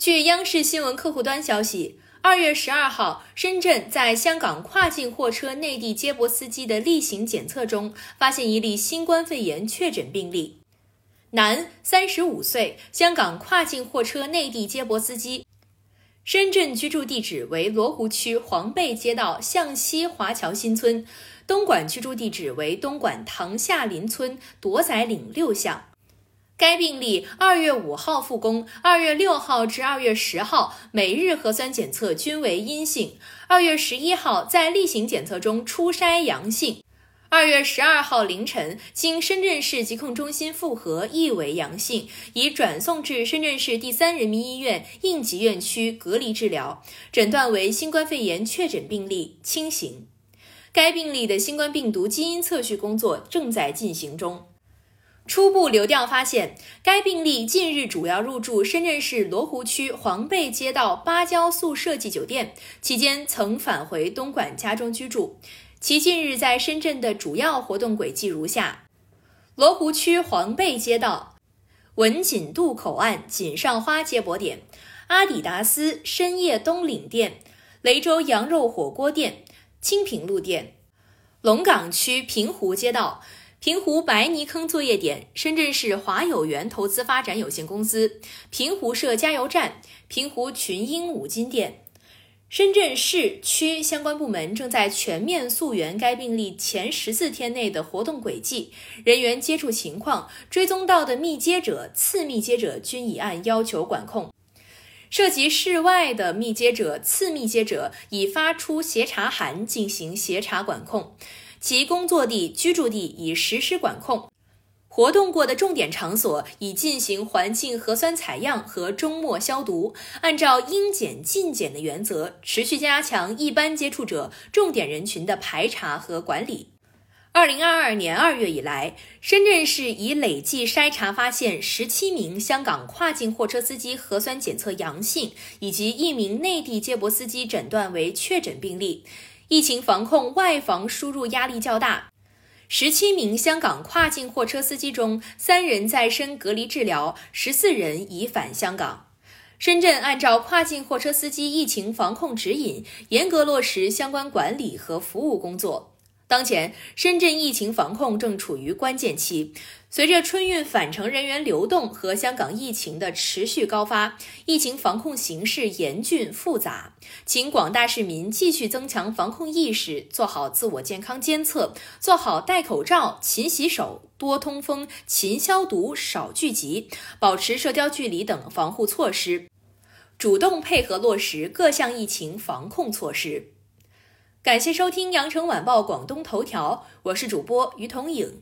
据央视新闻客户端消息，二月十二号，深圳在香港跨境货车内地接驳司机的例行检测中，发现一例新冠肺炎确诊病例，男，三十五岁，香港跨境货车内地接驳司机，深圳居住地址为罗湖区黄贝街道向西华侨新村，东莞居住地址为东莞塘下林村朵仔岭六巷。该病例二月五号复工，二月六号至二月十号每日核酸检测均为阴性，二月十一号在例行检测中初筛阳性，二月十二号凌晨经深圳市疾控中心复核亦为阳性，已转送至深圳市第三人民医院应急院区隔离治疗，诊断为新冠肺炎确诊病例，轻型。该病例的新冠病毒基因测序工作正在进行中。初步流调发现，该病例近日主要入住深圳市罗湖区黄贝街道芭蕉宿设计酒店，期间曾返回东莞家中居住。其近日在深圳的主要活动轨迹如下：罗湖区黄贝街道文锦渡口岸锦上花接驳点、阿迪达斯深夜东岭店、雷州羊肉火锅店、清平路店、龙岗区平湖街道。平湖白泥坑作业点、深圳市华友源投资发展有限公司、平湖社加油站、平湖群英五金店，深圳市区相关部门正在全面溯源该病例前十四天内的活动轨迹、人员接触情况，追踪到的密接者、次密接者均已按要求管控。涉及室外的密接者、次密接者，已发出协查函进行协查管控。其工作地、居住地已实施管控，活动过的重点场所已进行环境核酸采样和终末消毒，按照应检尽检的原则，持续加强一般接触者、重点人群的排查和管理。二零二二年二月以来，深圳市已累计筛查发现十七名香港跨境货车司机核酸检测阳性，以及一名内地接驳司机诊断为确诊病例。疫情防控外防输入压力较大，十七名香港跨境货车司机中，三人在深隔离治疗，十四人已返香港。深圳按照跨境货车司机疫情防控指引，严格落实相关管理和服务工作。当前，深圳疫情防控正处于关键期。随着春运返程人员流动和香港疫情的持续高发，疫情防控形势严峻复杂。请广大市民继续增强防控意识，做好自我健康监测，做好戴口罩、勤洗手、多通风、勤消毒、少聚集、保持社交距离等防护措施，主动配合落实各项疫情防控措施。感谢收听羊城晚报广东头条，我是主播于彤颖。